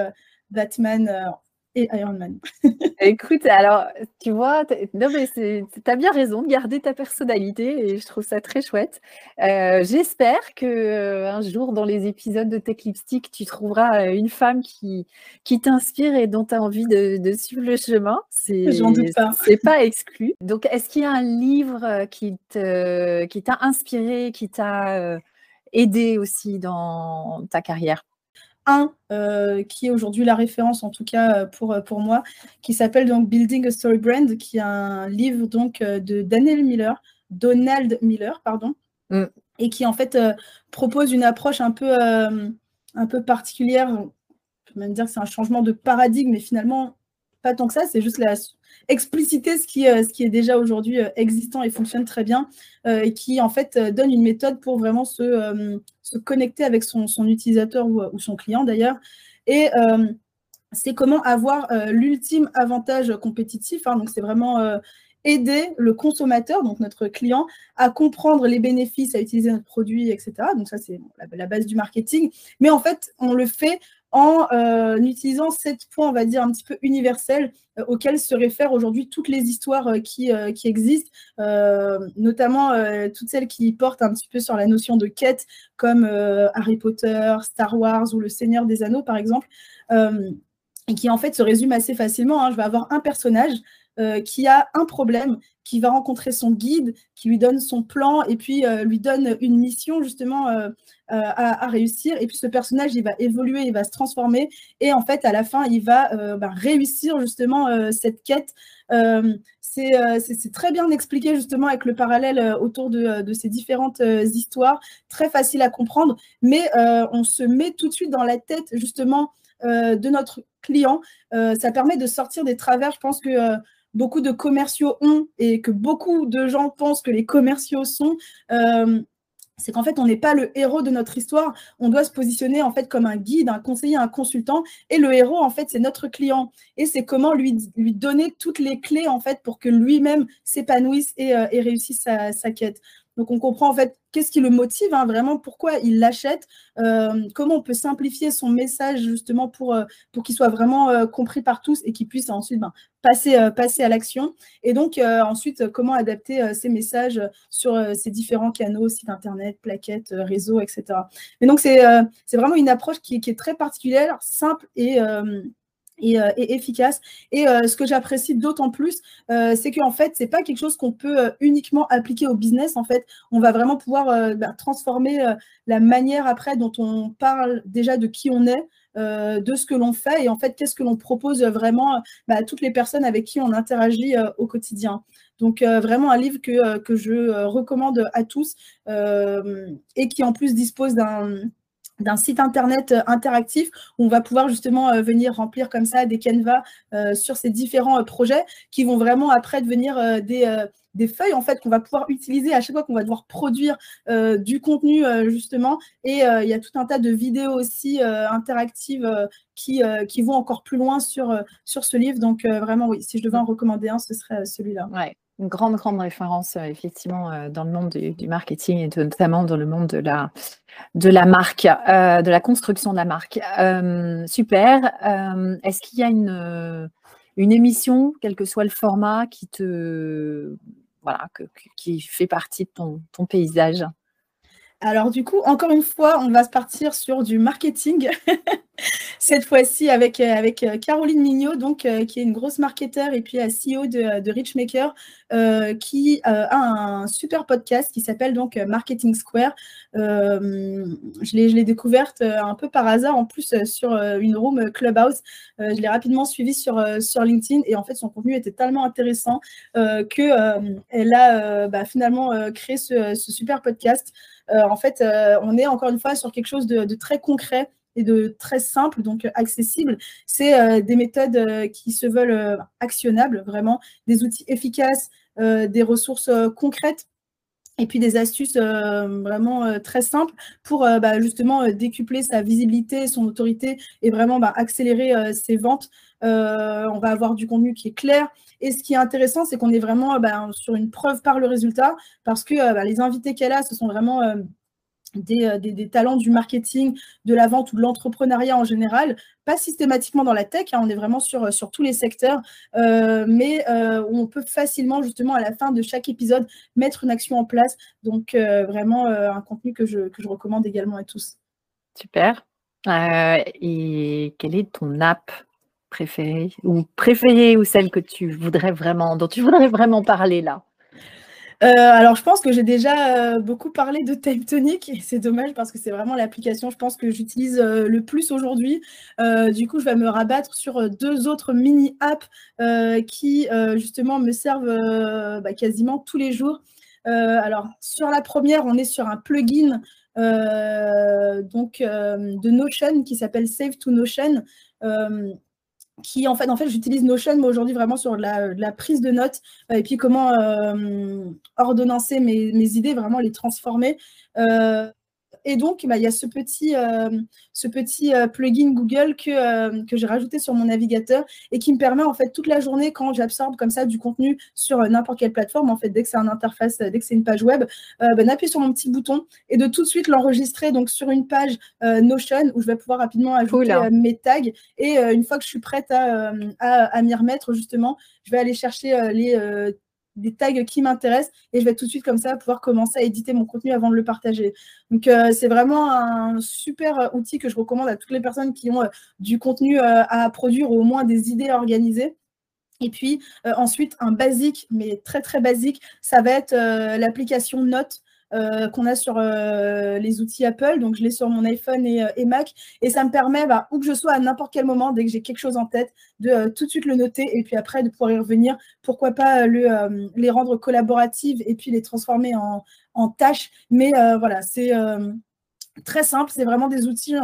Speaker 1: Batman et Iron Man.
Speaker 2: Écoute, alors, tu vois, non mais tu as bien raison de garder ta personnalité et je trouve ça très chouette. Euh, j'espère que euh, un jour dans les épisodes de Tech Lipstick, tu trouveras euh, une femme qui, qui t'inspire et dont tu as envie de, suivre le chemin.
Speaker 1: J'en doute pas.
Speaker 2: C'est pas exclu. Donc, est-ce qu'il y a un livre qui t'a qui inspiré, qui t'a aidé aussi dans ta carrière?
Speaker 1: Un euh, qui est aujourd'hui la référence en tout cas euh, pour, euh, pour moi, qui s'appelle donc Building a Story Brand, qui est un livre donc de Daniel Miller, Donald Miller, pardon, mm. et qui en fait propose une approche un peu, un peu particulière. Je peux même dire que c'est un changement de paradigme, mais finalement pas tant que ça, c'est juste la, expliciter ce qui, ce qui est déjà aujourd'hui existant et fonctionne très bien, et qui en fait donne une méthode pour vraiment se, connecter avec son, utilisateur ou, ou, son client d'ailleurs. Et c'est comment avoir l'ultime avantage compétitif. Hein, donc c'est vraiment aider le consommateur, donc notre client, à comprendre les bénéfices, à utiliser notre produit, etc. Donc ça, c'est la, base du marketing. Mais en fait, on le fait en euh, utilisant sept points, on va dire, un petit peu universels euh, se réfèrent aujourd'hui toutes les histoires euh, qui, qui, existent, notamment toutes celles qui portent un petit peu sur la notion de quête, comme Harry Potter, Star Wars ou Le Seigneur des Anneaux, par exemple, et qui en fait se résument assez facilement. Hein. Je vais avoir un personnage euh, qui a un problème, qui va rencontrer son guide, qui lui donne son plan et puis euh, lui donne une mission justement euh, à, réussir. Et puis ce personnage, il va évoluer, il va se transformer et en fait, à la fin, il va bah, réussir justement cette quête. c'est très bien expliqué justement avec le parallèle autour de ces différentes histoires, très facile à comprendre, mais on se met tout de suite dans la tête justement de notre client. ça permet de sortir des travers. Je pense que beaucoup de commerciaux ont et que beaucoup de gens pensent que les commerciaux sont, euh, c'est qu'en fait, on n'est pas le héros de notre histoire. On doit se positionner en fait comme un guide, un conseiller, un consultant. Et le héros, en fait, c'est notre client. Et c'est comment lui, lui donner toutes les clés en fait pour que lui-même s'épanouisse et, euh, réussisse sa, quête. Donc, on comprend en fait qu'est-ce qui le motive, hein, vraiment, pourquoi il l'achète, euh, comment on peut simplifier son message justement pour, euh, pour qu'il soit vraiment compris par tous et qu'il puisse ensuite ben, passer, passer à l'action? Et donc, ensuite, comment adapter ces messages sur ces différents canaux, sites internet, plaquettes, réseaux, etc. Mais donc, c'est vraiment une approche qui, est très particulière, simple et euh, et, efficace. Et euh, ce que j'apprécie d'autant plus, euh, c'est qu'en fait, ce n'est pas quelque chose qu'on peut uniquement appliquer au business. En fait, on va vraiment pouvoir bah, transformer la manière après dont on parle déjà de qui on est. de ce que l'on fait et en fait qu'est-ce que l'on propose vraiment bah, à toutes les personnes avec qui on interagit au quotidien. Donc vraiment un livre que, que je recommande à tous et qui en plus dispose d'un d'un site internet euh, interactif où on va pouvoir justement euh, venir remplir comme ça des canevas euh, sur ces différents projets qui vont vraiment après devenir des, feuilles en fait qu'on va pouvoir utiliser à chaque fois qu'on va devoir produire du contenu justement. Et il y a tout un tas de vidéos aussi interactives qui, vont encore plus loin sur, sur ce livre. Donc vraiment oui si je devais en recommander un ce serait celui-là.
Speaker 2: Une grande, grande référence, effectivement, dans le monde du, marketing et notamment dans le monde de la, de la marque, euh, de la construction de la marque. Euh, super. Euh, est-ce qu'il y a une, une émission, quel que soit le format, qui te voilà, qui fait partie de ton paysage?
Speaker 1: Alors du coup, encore une fois, on va se partir sur du marketing. Cette fois-ci avec, euh, euh, Caroline Mignot, euh, qui est une grosse marketeur et puis CEO de, de Richmaker, qui a un super podcast qui s'appelle donc Marketing Square. je l'ai découverte un peu par hasard, en plus sur une room Clubhouse. je l'ai rapidement suivie sur, sur LinkedIn et en fait, son contenu était tellement intéressant qu'elle a bah, finalement créé ce, super podcast. En fait, on est encore une fois sur quelque chose de très concret et de très simple, donc accessible. C'est euh, des méthodes euh, qui se veulent euh, actionnables, vraiment, des outils efficaces, des ressources concrètes et puis des astuces vraiment très simples pour bah, justement décupler sa visibilité, son autorité et vraiment bah, accélérer ses ventes. on va avoir du contenu qui est clair. Et ce qui est intéressant, c'est qu'on est vraiment bah, sur une preuve par le résultat parce que les invités qu'elle a, ce sont vraiment euh, des, talents du marketing, de la vente ou de l'entrepreneuriat en général, pas systématiquement dans la tech, hein, on est vraiment sur, euh, sur tous les secteurs, euh, mais on peut facilement justement à la fin de chaque épisode mettre une action en place. Donc vraiment un contenu que je, que je, recommande également à tous.
Speaker 2: Super. et quelle est ton app? Préférée ou préférée ou celle que tu voudrais vraiment, dont tu voudrais vraiment parler là?
Speaker 1: Euh, alors, je pense que j'ai déjà euh, beaucoup parlé de Type Tonic et c'est dommage parce que c'est vraiment l'application, je pense, que j'utilise euh, le plus aujourd'hui. du coup, je vais me rabattre sur deux autres mini-apps qui, justement, me servent bah, quasiment tous les jours. alors, sur la première, on est sur un plugin donc, de Notion qui s'appelle Save to Notion qui en fait, en fait j'utilise Notion mais aujourd'hui vraiment sur la, la, prise de notes euh, et puis comment euh, ordonnancer mes, idées, vraiment les transformer. Euh, et donc, bah, il y a ce petit, euh, ce petit euh, plugin Google que, euh, que j'ai rajouté sur mon navigateur et qui me permet, en fait, toute la journée, quand j'absorbe comme ça du contenu sur n'importe quelle plateforme, en fait, dès que c'est une interface, dès que c'est une page web, bah, d'appuyer sur mon petit bouton et de tout de suite l'enregistrer donc sur une page Notion où je vais pouvoir rapidement ajouter mes tags. Et une fois que je suis prête à, à, à m'y remettre, justement, je vais aller chercher les des tags qui m'intéressent et je vais tout de suite comme ça pouvoir commencer à éditer mon contenu avant de le partager. Donc euh, c'est vraiment un super euh, outil que je recommande à toutes les personnes qui ont euh, du contenu à produire ou au moins des idées organisées. Et puis ensuite, un basique, mais très très basique, ça va être l'application Note euh, qu'on a sur euh, les outils Apple. Donc, je l'ai sur mon iPhone et, euh, Mac. Et ça me permet, bah, où que je sois, à n'importe quel moment, dès que j'ai quelque chose en tête, de tout de suite le noter et puis après de pouvoir y revenir. Pourquoi pas les rendre collaboratives et puis les transformer en, tâches. Mais voilà, c'est très simple. C'est vraiment des outils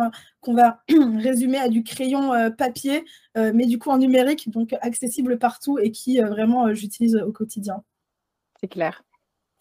Speaker 1: qu'on va résumer à du crayon papier, mais du coup en numérique, donc accessible partout et qui vraiment j'utilise au quotidien.
Speaker 2: C'est clair.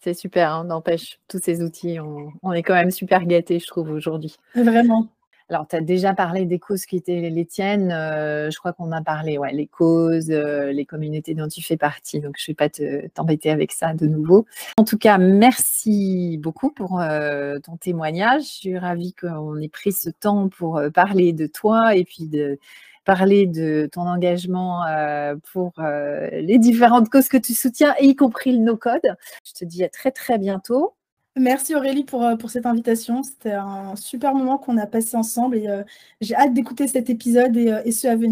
Speaker 2: C'est super, hein, n'empêche, tous ces outils, on, est quand même super gâtés, je trouve, aujourd'hui.
Speaker 1: Vraiment.
Speaker 2: Alors, tu as déjà parlé des causes qui étaient les tiennes. Euh, je crois qu'on a parlé, ouais, les causes, euh, les communautés dont tu fais partie. Donc, je ne vais pas t'embêter avec ça de nouveau. En tout cas, merci beaucoup pour euh, ton témoignage. Je suis ravie qu'on ait pris ce temps pour parler de toi et puis de parler de ton engagement pour les différentes causes que tu soutiens, y compris le no-code. Je te dis à très, très bientôt.
Speaker 1: Merci Aurélie pour, pour cette invitation. C'était un super moment qu'on a passé ensemble et j'ai hâte d'écouter cet épisode et, et ceux à venir.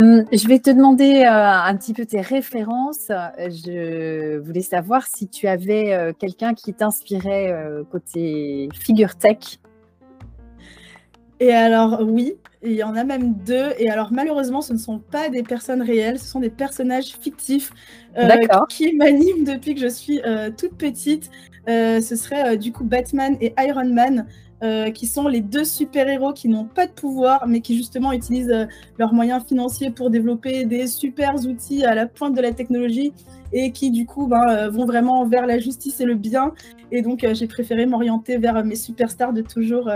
Speaker 2: Hum, je vais te demander un petit peu tes références. Je voulais savoir si tu avais quelqu'un qui t'inspirait côté figure tech
Speaker 1: et alors, oui, il y en a même deux. Et alors, malheureusement, ce ne sont pas des personnes réelles, ce sont des personnages fictifs euh, qui m'animent depuis que je suis euh, toute petite. Euh, ce serait du coup Batman et Iron Man. qui sont les deux super-héros qui n'ont pas de pouvoir, mais qui justement utilisent leurs moyens financiers pour développer des super outils à la pointe de la technologie et qui du coup ben, vont vraiment vers la justice et le bien. Et donc j'ai préféré m'orienter vers mes superstars de toujours,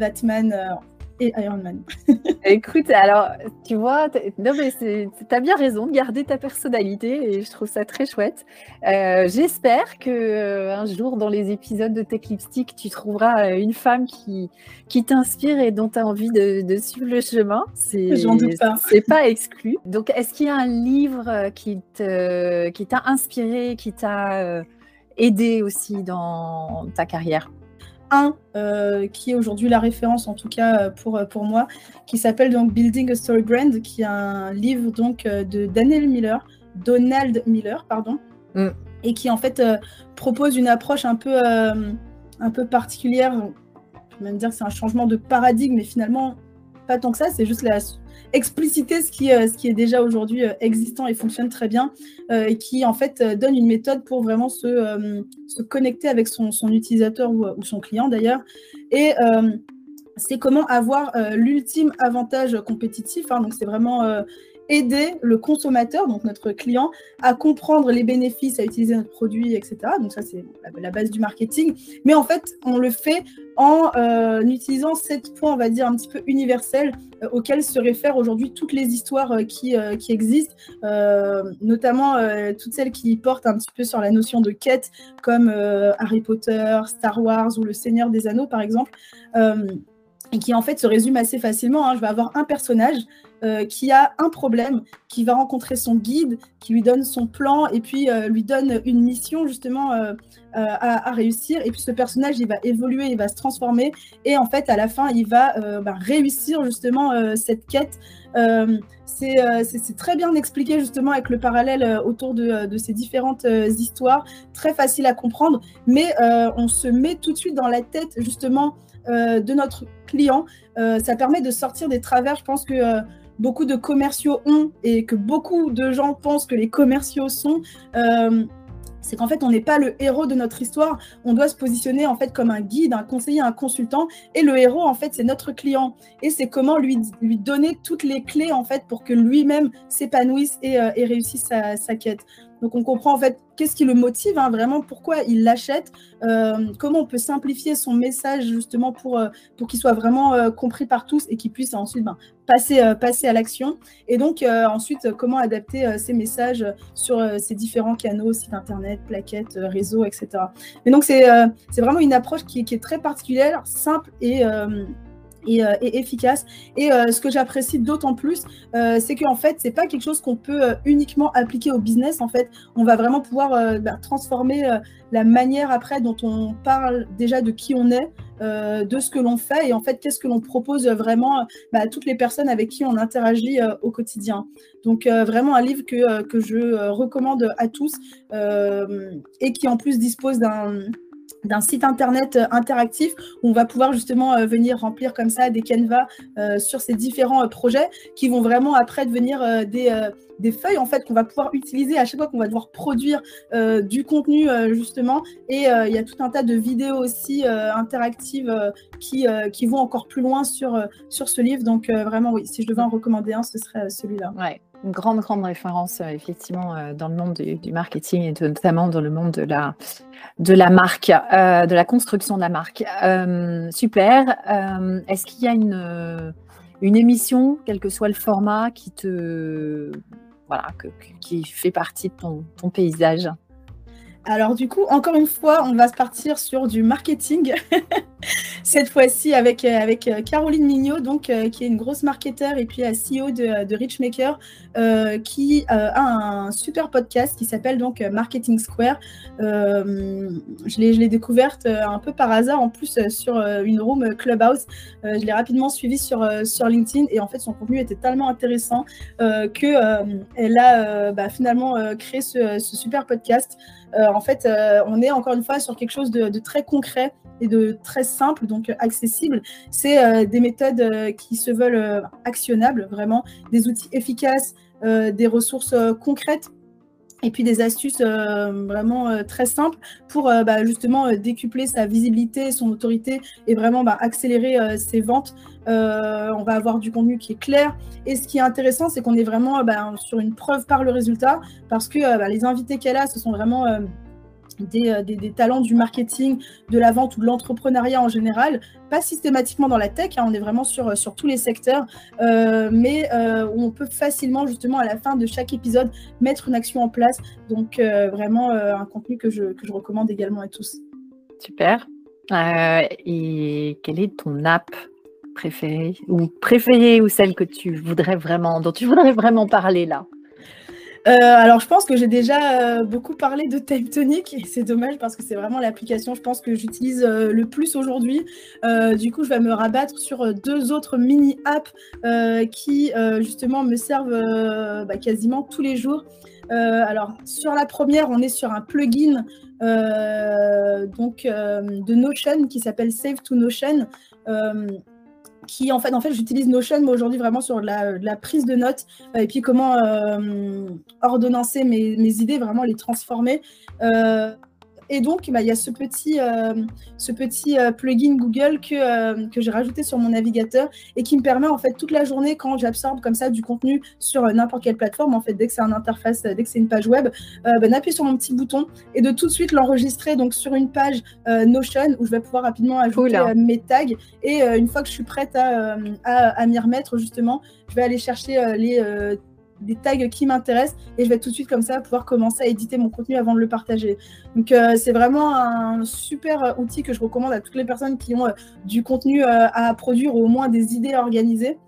Speaker 1: Batman euh, et Iron Man.
Speaker 2: Écoute, alors, tu vois, non mais tu as bien raison de garder ta personnalité et je trouve ça très chouette. Euh, j'espère que euh, un jour dans les épisodes de Tech Lipstick, tu trouveras une femme qui, qui t'inspire et dont tu as envie de, suivre le chemin.
Speaker 1: J'en doute pas.
Speaker 2: C'est pas exclu. Donc, est-ce qu'il y a un livre qui t'a qui inspiré, qui t'a aidé aussi dans ta carrière?
Speaker 1: Un euh, qui est aujourd'hui la référence en tout cas euh, pour, euh, pour moi, qui s'appelle donc Building a Story Brand, qui est un livre donc de Daniel Miller, Donald Miller, pardon, mm. et qui en fait propose une approche un peu, un peu particulière. Je vais même dire que c'est un changement de paradigme, mais finalement pas tant que ça, c'est juste la expliciter ce qui, euh, ce qui est déjà aujourd'hui euh, existant et fonctionne très bien, euh, et qui en fait donne une méthode pour vraiment se, connecter avec son, son utilisateur ou, son client d'ailleurs. Et c'est comment avoir l'ultime avantage compétitif. Hein. donc c'est vraiment aider le consommateur, donc notre client, à comprendre les bénéfices, à utiliser notre produit, etc. Donc ça, c'est la base du marketing. Mais en fait, on le fait en euh, utilisant sept points, on va dire, un petit peu universels euh, auxquels se réfèrent aujourd'hui toutes les histoires euh, qui, qui, existent, notamment toutes celles qui portent un petit peu sur la notion de quête, comme Harry Potter, Star Wars ou Le Seigneur des Anneaux, par exemple et qui en fait se résume assez facilement. Hein. Je vais avoir un personnage euh, qui a un problème, qui va rencontrer son guide, qui lui donne son plan et puis euh, lui donne une mission justement euh, à, réussir. Et puis ce personnage, il va évoluer, il va se transformer et en fait à la fin, il va bah, réussir justement cette quête. c'est très bien expliqué justement avec le parallèle autour de, de ces différentes histoires, très facile à comprendre, mais on se met tout de suite dans la tête justement de notre client. ça permet de sortir des travers. Je pense que beaucoup de commerciaux ont et que beaucoup de gens pensent que les commerciaux sont, euh, c'est qu'en fait, on n'est pas le héros de notre histoire. On doit se positionner en fait comme un guide, un conseiller, un consultant. Et le héros, en fait, c'est notre client. Et c'est comment lui, donner toutes les clés en fait pour que lui-même s'épanouisse et, euh, réussisse sa, quête. Donc on comprend en fait qu'est-ce qui le motive, hein, vraiment pourquoi il l'achète, euh, comment on peut simplifier son message justement pour, euh, pour qu'il soit vraiment euh, compris par tous et qu'il puisse ensuite ben, passer, passer à l'action. Et donc ensuite comment adapter ces messages sur ces différents canaux, sites internet, plaquettes, réseaux, etc. Et donc c'est vraiment une approche qui, est très particulière, simple et euh, et, efficace. Et euh, ce que j'apprécie d'autant plus, euh, c'est qu'en fait, c'est pas quelque chose qu'on peut uniquement appliquer au business. En fait, on va vraiment pouvoir bah, transformer la manière après dont on parle déjà de qui on est, de ce que l'on fait et en fait, qu'est-ce que l'on propose vraiment bah, à toutes les personnes avec qui on interagit au quotidien. Donc, vraiment un livre que, que je recommande à tous et qui en plus dispose d'un d'un site internet euh, interactif où on va pouvoir justement euh, venir remplir comme ça des canevas euh, sur ces différents projets qui vont vraiment après devenir des, feuilles en fait qu'on va pouvoir utiliser à chaque fois qu'on va devoir produire du contenu justement. Et il y a tout un tas de vidéos aussi interactives qui, vont encore plus loin sur, sur ce livre. Donc vraiment oui si je devais en recommander un ce serait celui-là.
Speaker 2: Une grande, grande référence, effectivement, dans le monde du, marketing et notamment dans le monde de la, de la marque, de la construction de la marque. super. Est-ce qu'il y a une, une émission, quel que soit le format, qui te voilà, qui fait partie de ton paysage?
Speaker 1: Alors du coup, encore une fois, on va se partir sur du marketing. Cette fois-ci avec, euh, avec euh, Caroline Mignot, donc, euh, qui est une grosse marketeur et puis CEO de, de Richmaker, qui a un super podcast qui s'appelle donc Marketing Square. je l'ai découverte un peu par hasard, en plus sur une room Clubhouse. je l'ai rapidement suivie sur, sur LinkedIn et en fait son contenu était tellement intéressant que elle a bah, finalement créé ce, super podcast. En fait, on est encore une fois sur quelque chose de, très concret et de très simple, donc accessible. C'est euh, des méthodes qui se veulent actionnables, vraiment, des outils efficaces, des ressources concrètes et puis des astuces vraiment très simples pour bah, justement décupler sa visibilité, son autorité et vraiment bah, accélérer ses ventes. on va avoir du contenu qui est clair. Et ce qui est intéressant, c'est qu'on est vraiment bah, sur une preuve par le résultat parce que les invités qu'elle a, ce sont vraiment euh, des, talents du marketing, de la vente ou de l'entrepreneuriat en général, pas systématiquement dans la tech, hein, on est vraiment sur, euh, tous les secteurs, euh, mais on peut facilement justement à la fin de chaque épisode mettre une action en place. Donc vraiment un contenu que je, que je recommande également à tous.
Speaker 2: Super. et quelle est ton app préférée ou préférée ou celle que tu voudrais vraiment, dont tu voudrais vraiment parler là?
Speaker 1: Euh, alors, je pense que j'ai déjà euh, beaucoup parlé de Time Tonic et c'est dommage parce que c'est vraiment l'application, je pense, que j'utilise euh, le plus aujourd'hui. du coup, je vais me rabattre sur deux autres mini-apps qui, justement, me servent bah, quasiment tous les jours. alors, sur la première, on est sur un plugin donc, de Notion qui s'appelle Save to Notion qui en fait, en fait j'utilise Notion aujourd'hui vraiment sur la, la, prise de notes euh, et puis comment euh, ordonnancer mes, idées, vraiment les transformer. Et donc, bah, il y a ce petit, euh, ce petit euh, plugin Google que, euh, que j'ai rajouté sur mon navigateur et qui me permet, en fait, toute la journée, quand j'absorbe comme ça du contenu sur n'importe quelle plateforme, en fait, dès que c'est une interface, dès que c'est une page web, bah, d'appuyer sur mon petit bouton et de tout de suite l'enregistrer donc sur une page Notion où je vais pouvoir rapidement ajouter mes tags. Et une fois que je suis prête à, à, à m'y remettre, justement, je vais aller chercher les des tags qui m'intéressent et je vais tout de suite comme ça pouvoir commencer à éditer mon contenu avant de le partager. Donc euh, c'est vraiment un super outil que je recommande à toutes les personnes qui ont euh, du contenu euh, à produire ou au moins des idées organisées.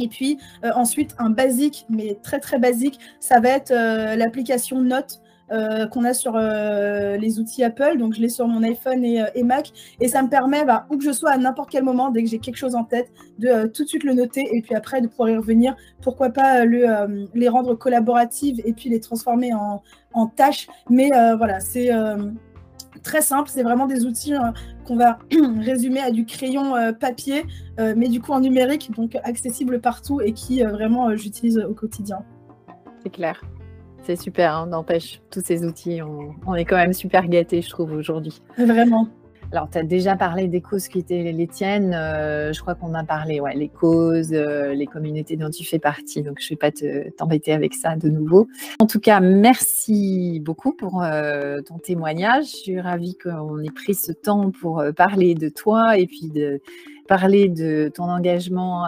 Speaker 1: Et puis ensuite un basique, mais très très basique, ça va être l'application Note euh, qu'on a sur euh, les outils Apple. Donc, je l'ai sur mon iPhone et, euh, Mac. Et ça me permet, bah, où que je sois à n'importe quel moment, dès que j'ai quelque chose en tête, de tout de suite le noter et puis après de pouvoir y revenir. Pourquoi pas le, les rendre collaboratives et puis les transformer en, en tâches. Mais voilà, c'est très simple. C'est vraiment des outils qu'on va résumer à du crayon papier, mais du coup en numérique, donc accessible partout et qui vraiment j'utilise au quotidien.
Speaker 2: C'est clair. C'est super, hein, n'empêche, tous ces outils, on, est quand même super gâtés, je trouve, aujourd'hui.
Speaker 1: Vraiment.
Speaker 2: Alors, tu as déjà parlé des causes qui étaient les tiennes. Euh, je crois qu'on a parlé, ouais, les causes, euh, les communautés dont tu fais partie. Donc, je ne vais pas t'embêter avec ça de nouveau. En tout cas, merci beaucoup pour euh, ton témoignage. Je suis ravie qu'on ait pris ce temps pour parler de toi et puis de, parler de ton engagement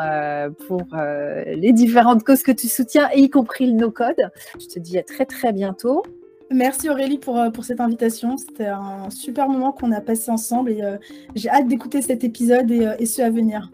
Speaker 2: pour les différentes causes que tu soutiens, y compris le no-code. Je te dis à très très bientôt.
Speaker 1: Merci Aurélie pour, euh, pour cette invitation. C'était un super moment qu'on a passé ensemble et j'ai hâte d'écouter cet épisode et, et ceux à venir.